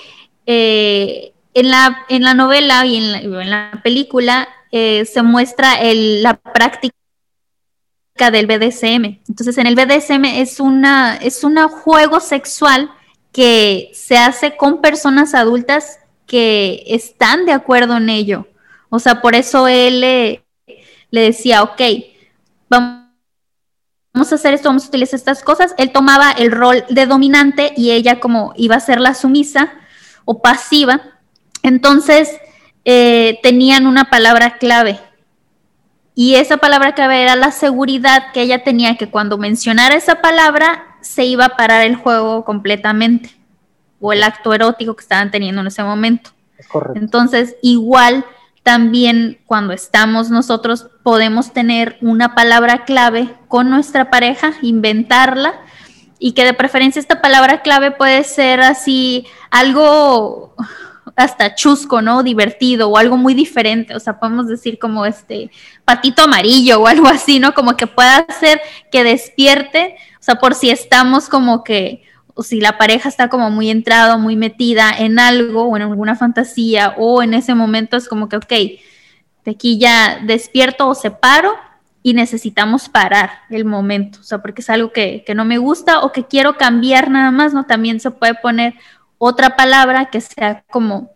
eh, en, la, en la novela y en la, película eh, se muestra la práctica del BDSM. Entonces, en el BDSM es una es un juego sexual que se hace con personas adultas que están de acuerdo en ello. O sea, por eso él le, le decía, ok, vamos a hacer esto, vamos a utilizar estas cosas. Él tomaba el rol de dominante y ella como iba a ser la sumisa o pasiva. Entonces eh, tenían una palabra clave. Y esa palabra clave era la seguridad que ella tenía que cuando mencionara esa palabra se iba a parar el juego completamente o el acto erótico que estaban teniendo en ese momento. Entonces, igual también cuando estamos nosotros podemos tener una palabra clave con nuestra pareja, inventarla y que de preferencia esta palabra clave puede ser así algo hasta chusco, ¿no? Divertido o algo muy diferente, o sea, podemos decir como este patito amarillo o algo así, ¿no? Como que pueda hacer que despierte, o sea, por si estamos como que o si la pareja está como muy entrado, muy metida en algo o en alguna fantasía o en ese momento es como que, ok, de aquí ya despierto o separo y necesitamos parar el momento, o sea, porque es algo que, que no me gusta o que quiero cambiar nada más, ¿no? También se puede poner otra palabra que sea como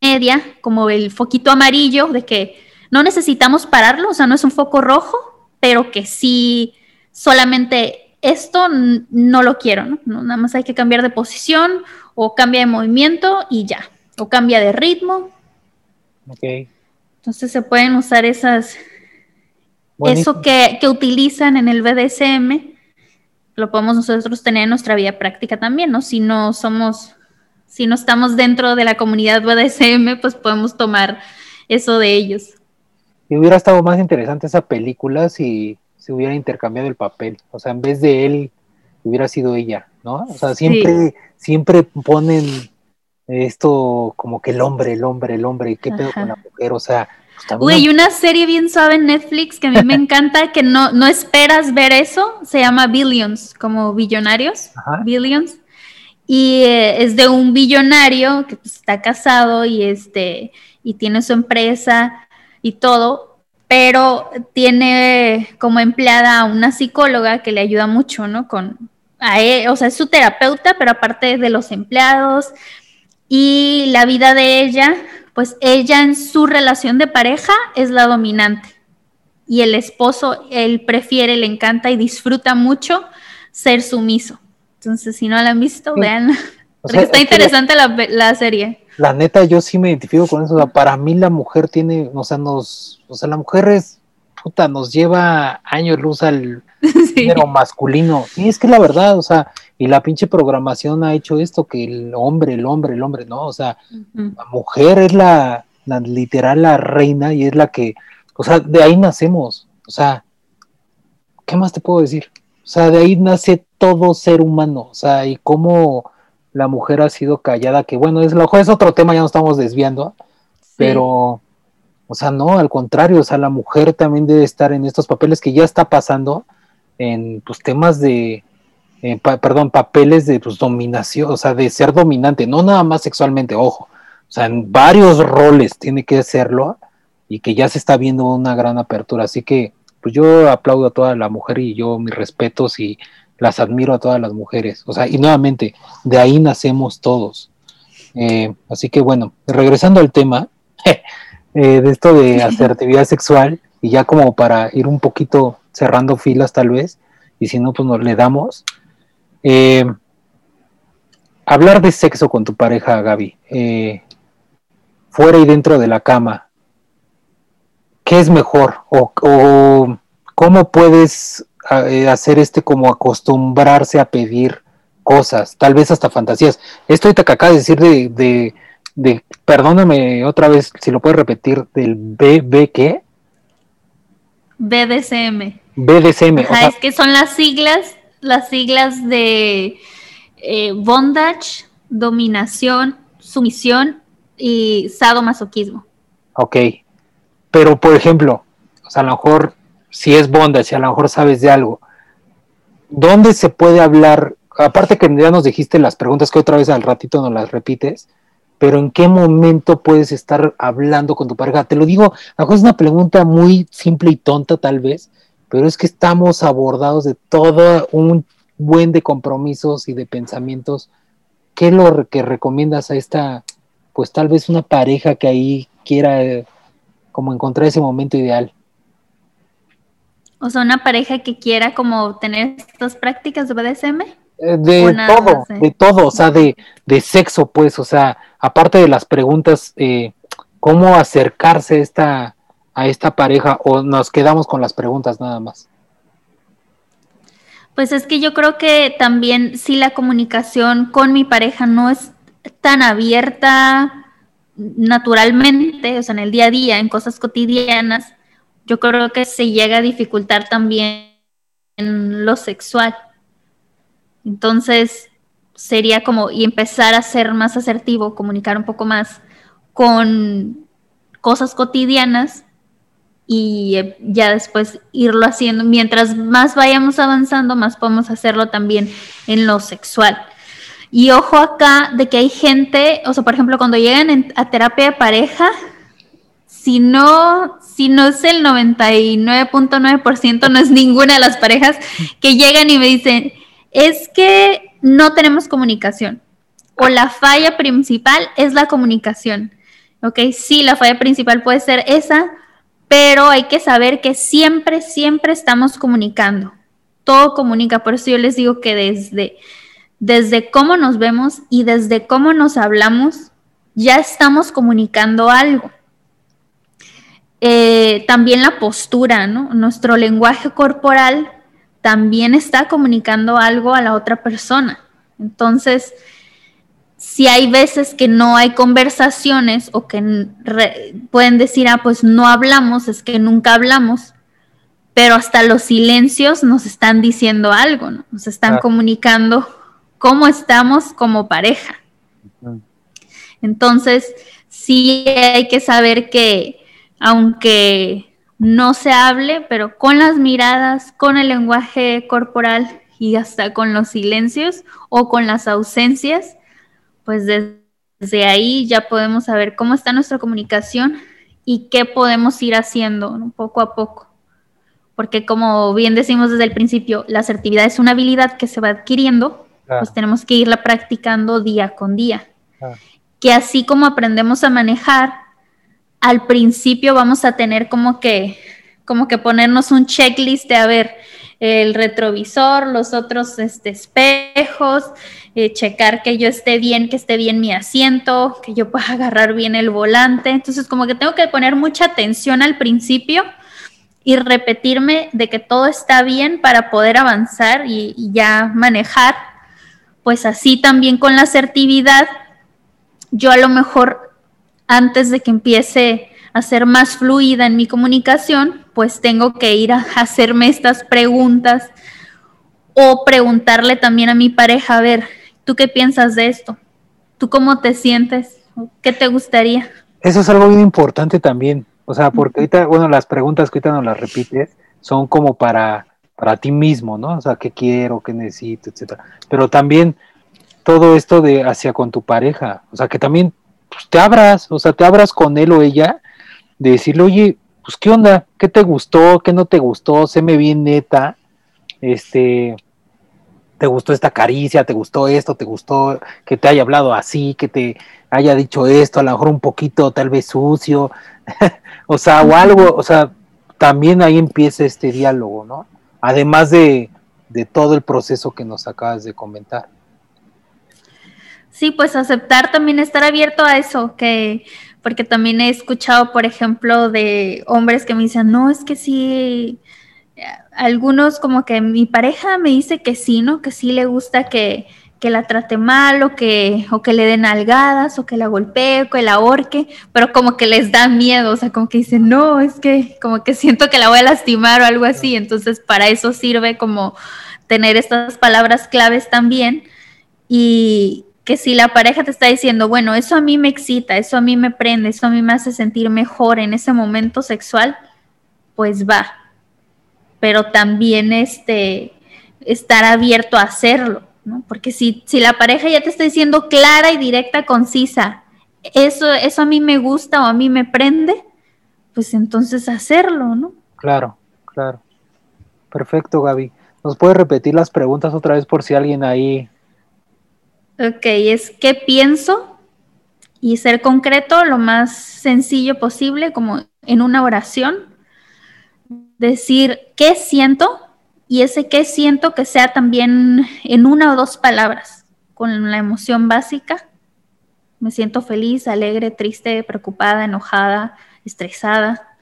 media, como el foquito amarillo, de que no necesitamos pararlo, o sea, no es un foco rojo, pero que sí solamente esto no lo quiero, ¿no? Nada más hay que cambiar de posición o cambia de movimiento y ya, o cambia de ritmo. Ok. Entonces se pueden usar esas, eso que, que, utilizan en el BDSM, lo podemos nosotros tener en nuestra vida práctica también, ¿no? Si no somos, si no estamos dentro de la comunidad BDSM, pues podemos tomar eso de ellos. Y hubiera estado más interesante esa película si hubiera intercambiado el papel. O sea, en vez de él, hubiera sido ella, ¿no? O sea, siempre, siempre ponen esto como que el hombre, el hombre, el hombre, ¿qué pedo con la mujer? O sea, pues Uy, hay una serie bien suave en Netflix que a mí me *laughs* encanta, que no, no esperas ver eso, se llama Billions, como billonarios, Billions. Y eh, es de un billonario que pues, está casado y este y tiene su empresa y todo, pero tiene como empleada a una psicóloga que le ayuda mucho, ¿no? Con, a él, o sea, es su terapeuta, pero aparte de los empleados. Y la vida de ella, pues ella en su relación de pareja es la dominante. Y el esposo, él prefiere, le encanta y disfruta mucho ser sumiso. Entonces, si no la han visto, vean, porque está interesante la, la serie la neta, yo sí me identifico con eso. O sea, para mí la mujer tiene, o sea, nos, o sea, la mujer es, puta, nos lleva años luz al *laughs* género masculino. Y es que la verdad, o sea, y la pinche programación ha hecho esto, que el hombre, el hombre, el hombre, ¿no? O sea, la mujer es la, la, literal, la reina y es la que, o sea, de ahí nacemos. O sea, ¿qué más te puedo decir? O sea, de ahí nace todo ser humano. O sea, y cómo la mujer ha sido callada, que bueno, es, lo es otro tema, ya nos estamos desviando, pero, o sea, no, al contrario, o sea, la mujer también debe estar en estos papeles que ya está pasando en pues, temas de, eh, perdón, papeles de pues, dominación, o sea, de ser dominante, no nada más sexualmente, ojo, o sea, en varios roles tiene que hacerlo y que ya se está viendo una gran apertura, así que pues yo aplaudo a toda la mujer y yo mis respetos y las admiro a todas las mujeres. O sea, y nuevamente, de ahí nacemos todos. Eh, así que bueno, regresando al tema *laughs* eh, de esto de *laughs* asertividad sexual, y ya como para ir un poquito cerrando filas tal vez, y si no, pues nos le damos. Eh, hablar de sexo con tu pareja, Gaby, fuera y dentro de la cama, ¿qué es mejor? ¿O, o cómo puedes hacer este como acostumbrarse a pedir cosas, tal vez hasta fantasías. Esto ahorita que acabas de decir de, de, perdóname otra vez si lo puedes repetir, del BB qué? BDSM. BDSM. es que son las siglas, las siglas de eh, bondage, dominación, sumisión y sadomasoquismo. Ok. Pero, por ejemplo, o sea, a lo mejor si es bondage, si a lo mejor sabes de algo, ¿dónde se puede hablar? Aparte que ya nos dijiste las preguntas que otra vez al ratito nos las repites, pero ¿en qué momento puedes estar hablando con tu pareja? Te lo digo, a es una pregunta muy simple y tonta tal vez, pero es que estamos abordados de todo un buen de compromisos y de pensamientos. ¿Qué es lo que recomiendas a esta, pues tal vez una pareja que ahí quiera eh, como encontrar ese momento ideal? O sea, una pareja que quiera como tener estas prácticas de BDSM. Eh, de todo, de todo, o sea, de, sexo, pues, o sea, aparte de las preguntas, eh, ¿cómo acercarse a esta, a esta pareja o nos quedamos con las preguntas nada más? Pues es que yo creo que también si la comunicación con mi pareja no es tan abierta naturalmente, o sea, en el día a día, en cosas cotidianas, yo creo que se llega a dificultar también en lo sexual. Entonces, sería como y empezar a ser más asertivo, comunicar un poco más con cosas cotidianas y eh, ya después irlo haciendo. Mientras más vayamos avanzando, más podemos hacerlo también en lo sexual. Y ojo acá de que hay gente, o sea, por ejemplo, cuando llegan a terapia de pareja, si no, si no es el 99.9%, no es ninguna de las parejas que llegan y me dicen, es que no tenemos comunicación. O la falla principal es la comunicación. ¿Ok? Sí, la falla principal puede ser esa, pero hay que saber que siempre, siempre estamos comunicando. Todo comunica. Por eso yo les digo que desde, desde cómo nos vemos y desde cómo nos hablamos, ya estamos comunicando algo. Eh, también la postura, ¿no? Nuestro lenguaje corporal también está comunicando algo a la otra persona. Entonces, si hay veces que no hay conversaciones o que pueden decir, ah, pues no hablamos, es que nunca hablamos, pero hasta los silencios nos están diciendo algo, ¿no? Nos están comunicando cómo estamos como pareja. Entonces, sí hay que saber que aunque no se hable, pero con las miradas, con el lenguaje corporal y hasta con los silencios o con las ausencias, pues desde ahí ya podemos saber cómo está nuestra comunicación y qué podemos ir haciendo poco a poco. Porque como bien decimos desde el principio, la asertividad es una habilidad que se va adquiriendo, pues tenemos que irla practicando día con día. Que así como aprendemos a manejar al principio vamos a tener como que, como que ponernos un checklist de, a ver, el retrovisor, los otros este, espejos, eh, checar que yo esté bien, que esté bien mi asiento, que yo pueda *laughs* agarrar bien el volante. Entonces, como que tengo que poner mucha atención al principio y repetirme de que todo está bien para poder avanzar y, y ya manejar. Pues así también con la asertividad, yo a lo mejor antes de que empiece a ser más fluida en mi comunicación, pues tengo que ir a *laughs* hacerme estas preguntas o preguntarle también a mi pareja, a ver, ¿tú qué piensas de esto? ¿Tú cómo te sientes? ¿Qué te gustaría? Eso es algo bien importante también, o sea, porque ahorita, bueno, las preguntas que ahorita nos las repites son como para, para ti mismo, ¿no? O sea, ¿qué quiero, qué necesito, etcétera? Pero también todo esto de hacia con tu pareja, o sea, que también pues, te abras, o sea, te abras con él o ella, de decirle, oye, pues, ¿qué onda? ¿Qué te gustó? ¿Qué no te gustó? Séme bien neta. Este, ¿te gustó esta caricia? ¿Te gustó esto? ¿Te gustó que te haya hablado así? ¿Que te haya dicho esto? A lo mejor un poquito, tal vez sucio. *laughs* o sea, o algo, o sea, también ahí empieza este diálogo, ¿no? Además de, de todo el proceso que nos acabas de comentar. Sí, pues aceptar también estar abierto a eso, que porque también he escuchado, por ejemplo, de hombres que me dicen, no, es que sí, algunos como que mi pareja me dice que sí, ¿no? Que sí le gusta que, que la trate mal o que, o que le den algadas o que la golpee o que la ahorque, pero como que les da miedo, o sea, como que dicen, no, es que como que siento que la voy a lastimar o algo así, entonces para eso sirve como tener estas palabras claves también. Y, que si la pareja te está diciendo, bueno, eso a mí me excita, eso a mí me prende, eso a mí me hace sentir mejor en ese momento sexual, pues va. Pero también este, estar abierto a hacerlo, ¿no? Porque si, si la pareja ya te está diciendo clara y directa, concisa, eso, eso a mí me gusta o a mí me prende, pues entonces hacerlo, ¿no? Claro, claro. Perfecto, Gaby. ¿Nos puedes repetir las preguntas otra vez por si alguien ahí Ok, es qué pienso y ser concreto lo más sencillo posible, como en una oración. Decir qué siento y ese qué siento que sea también en una o dos palabras, con la emoción básica. Me siento feliz, alegre, triste, preocupada, enojada, estresada.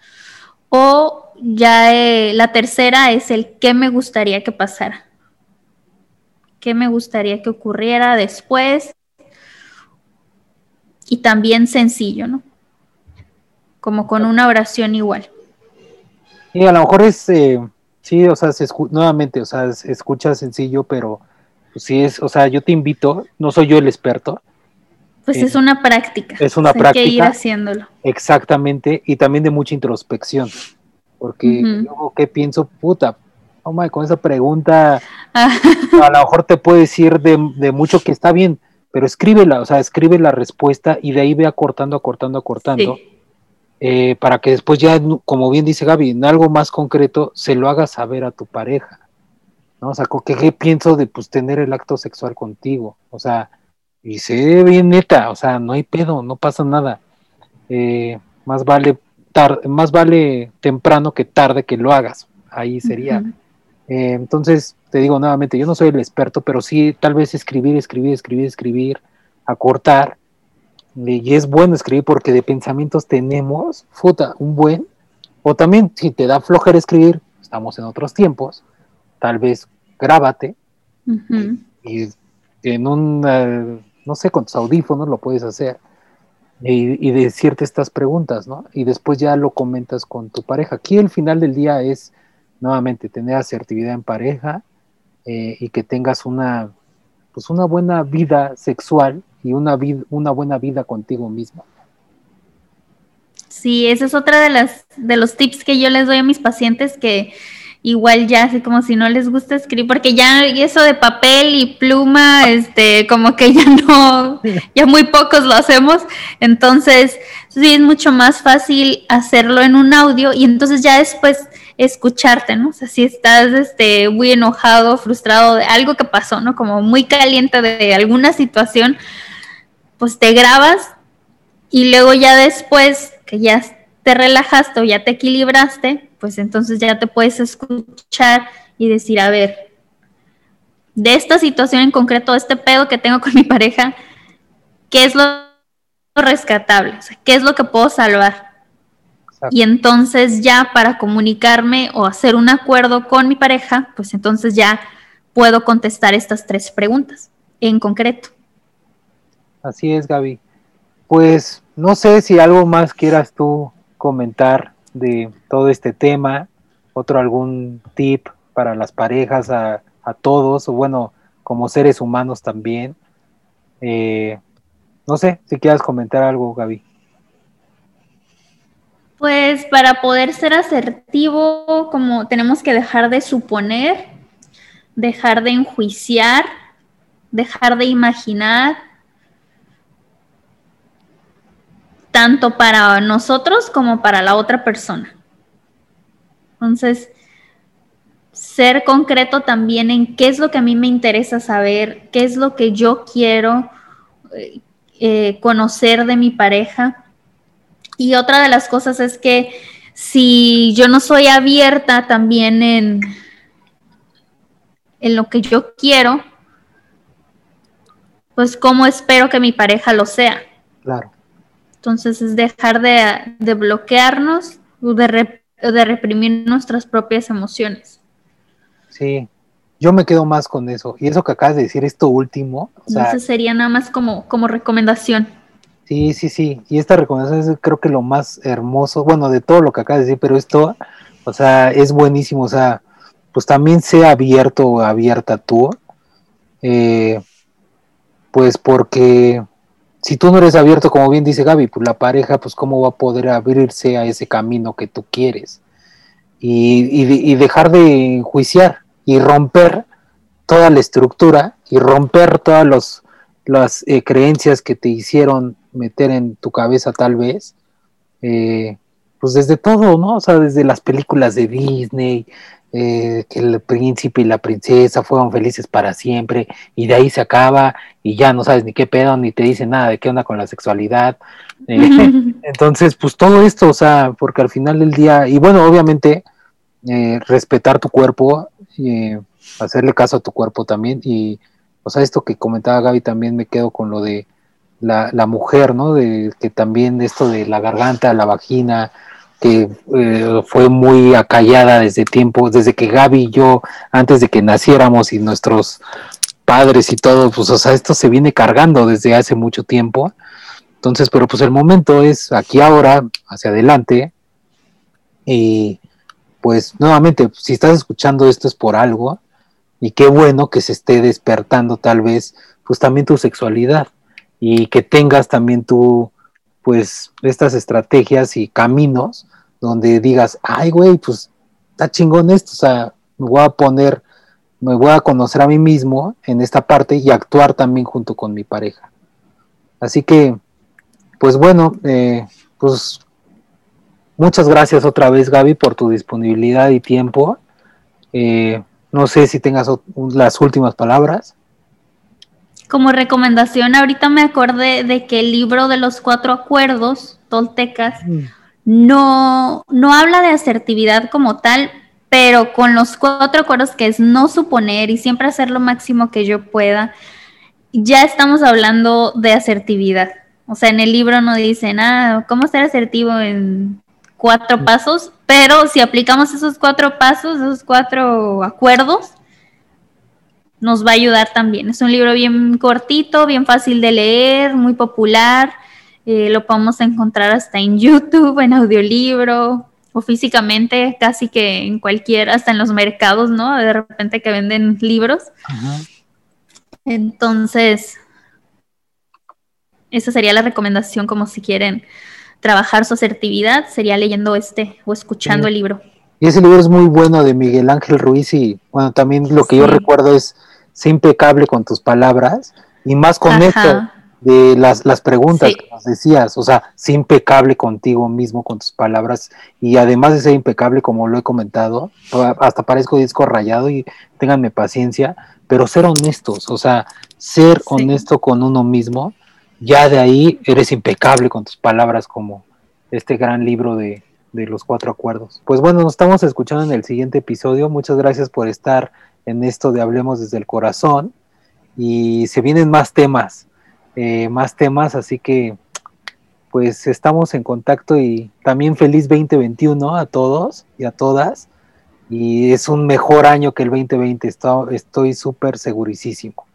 O ya eh, la tercera es el qué me gustaría que pasara qué me gustaría que ocurriera después. Y también sencillo, ¿no? Como con una oración igual. Y a lo mejor es, eh, sí, o sea, se nuevamente, o sea, se escucha sencillo, pero pues, sí es, o sea, yo te invito, no soy yo el experto. Pues es una práctica. Es una práctica. Hay que ir haciéndolo. Exactamente, y también de mucha introspección. Porque yo, ¿qué pienso? Puta, oh con esa pregunta *laughs* ah. a lo mejor te puede decir de, mucho que está bien, pero escríbela, o sea, escribe la respuesta y de ahí ve acortando, acortando, acortando, eh, para que después ya, como bien dice Gaby, en algo más concreto se lo hagas saber a tu pareja, ¿no? O sea, ¿qué, pienso de pues tener el acto sexual contigo? O sea, y se bien neta, o sea, no hay pedo, no pasa nada. Eh, más vale más vale temprano que tarde que lo hagas. Ahí sería. Eh, entonces, te digo nuevamente, yo no soy el experto, pero sí tal vez escribir, escribir, escribir, escribir, acortar. Y es bueno escribir porque de pensamientos tenemos, puta, un buen. O también, si te da flojera escribir, estamos en otros tiempos, tal vez grábate y, en un, eh, no sé, con tus audífonos lo puedes hacer y, y, decirte estas preguntas, ¿no? Y después ya lo comentas con tu pareja. Aquí el final del día es nuevamente tener asertividad en pareja eh, y que tengas una, pues una buena vida sexual y una, una buena vida contigo mismo. Sí, esa es otra de las de los tips que yo les doy a mis pacientes que igual ya así como si no les gusta escribir, porque ya eso de papel y pluma, este, como que ya no, ya muy pocos lo hacemos, entonces sí es mucho más fácil hacerlo en un audio y entonces ya después escucharte, ¿no? O sea, si estás este, muy enojado, frustrado de algo que pasó, ¿no? Como muy caliente de alguna situación, pues te grabas y luego ya después que ya te relajaste o ya te equilibraste, pues entonces ya te puedes escuchar y decir, a ver, de esta situación en concreto, este pedo que tengo con mi pareja, ¿qué es lo rescatable? O sea, ¿qué es lo que puedo salvar? Y entonces ya para comunicarme o hacer un acuerdo con mi pareja, pues entonces ya puedo contestar estas tres preguntas en concreto. Así es, Gaby. Pues no sé si algo más quieras tú comentar de todo este tema, otro algún tip para las parejas, a, todos, o bueno, como seres humanos también. Eh, no sé si quieras comentar algo, Gaby. Pues para poder ser asertivo, como tenemos que dejar de suponer, dejar de enjuiciar, dejar de imaginar, tanto para nosotros como para la otra persona. Entonces, ser concreto también en qué es lo que a mí me interesa saber, qué es lo que yo quiero eh, eh, conocer de mi pareja. Y otra de las cosas es que si yo no soy abierta también en, en lo que yo quiero, pues cómo espero que mi pareja lo sea. Claro. Entonces es dejar de, bloquearnos o de, de reprimir nuestras propias emociones. Sí, yo me quedo más con eso. Y eso que acabas de decir, esto último. O eso sería nada más como, como recomendación. Sí, sí, sí. Y esta recomendación es creo que lo más hermoso, bueno, de todo lo que acabas de decir, pero esto, o sea, es buenísimo. O sea, pues también sea abierto o abierta tú. Eh, pues porque si tú no eres abierto, como bien dice Gaby, pues la pareja, pues cómo va a poder abrirse a ese camino que tú quieres y, dejar de enjuiciar y romper toda la estructura y romper todas las eh, creencias que te hicieron meter en tu cabeza tal vez, eh, pues desde todo, ¿no? O sea, desde las películas de Disney, eh, que el príncipe y la princesa fueron felices para siempre y de ahí se acaba y ya no sabes ni qué pedo ni te dicen nada de qué onda con la sexualidad. Eh, *laughs* entonces, pues todo esto, o sea, porque al final del día, y bueno, obviamente, eh, respetar tu cuerpo, hacerle caso a tu cuerpo también y, o sea, esto que comentaba Gaby también me quedo con lo de la, mujer, ¿no? De que también esto de la garganta, la vagina, que eh, fue muy acallada desde tiempo, desde que Gaby y yo, antes de que naciéramos y nuestros padres y todo, pues o sea, esto se viene cargando desde hace mucho tiempo. Entonces, pero pues el momento es aquí ahora, hacia adelante. Y pues nuevamente, si estás escuchando esto es por algo. Y qué bueno que se esté despertando tal vez, pues también tu sexualidad. Y que tengas también tu, pues estas estrategias y caminos donde digas, ay, güey, pues está chingón esto, o sea, me voy a poner, me voy a conocer a mí mismo en esta parte y actuar también junto con mi pareja. Así que, pues bueno, eh, pues muchas gracias otra vez, Gaby, por tu disponibilidad y tiempo. Eh, no sé si tengas las últimas palabras como recomendación, ahorita me acordé de que el libro de los cuatro acuerdos toltecas mm. no, no habla de asertividad como tal, pero con los cuatro acuerdos que es no suponer y siempre hacer lo máximo que yo pueda, ya estamos hablando de asertividad. O sea, en el libro no dicen, ah, ¿cómo ser asertivo en cuatro mm. pasos? Pero si aplicamos esos cuatro pasos, esos cuatro acuerdos, nos va a ayudar también. Es un libro bien cortito, bien fácil de leer, muy popular. Eh, lo podemos encontrar hasta en YouTube, en audiolibro o físicamente, casi que en cualquier, hasta en los mercados, ¿no? De repente que venden libros. Entonces, esa sería la recomendación como si quieren trabajar su asertividad, sería leyendo este o escuchando el libro. Y ese libro es muy bueno de Miguel Ángel Ruiz y bueno, también lo que yo recuerdo es ser impecable con tus palabras y más con esto de las, las preguntas que nos decías, o sea, ser impecable contigo mismo, con tus palabras y además de ser impecable, como lo he comentado, hasta parezco disco rayado y ténganme paciencia, pero ser honestos, o sea, ser honesto con uno mismo, ya de ahí eres impecable con tus palabras como este gran libro de, de los cuatro acuerdos. Pues bueno, nos estamos escuchando en el siguiente episodio. Muchas gracias por estar en esto de Hablemos desde el Corazón. Y se vienen más temas, eh, más temas, así que pues estamos en contacto y también feliz 2021 a todos y a todas. Y es un mejor año que el 2020, estoy súper segurísimo.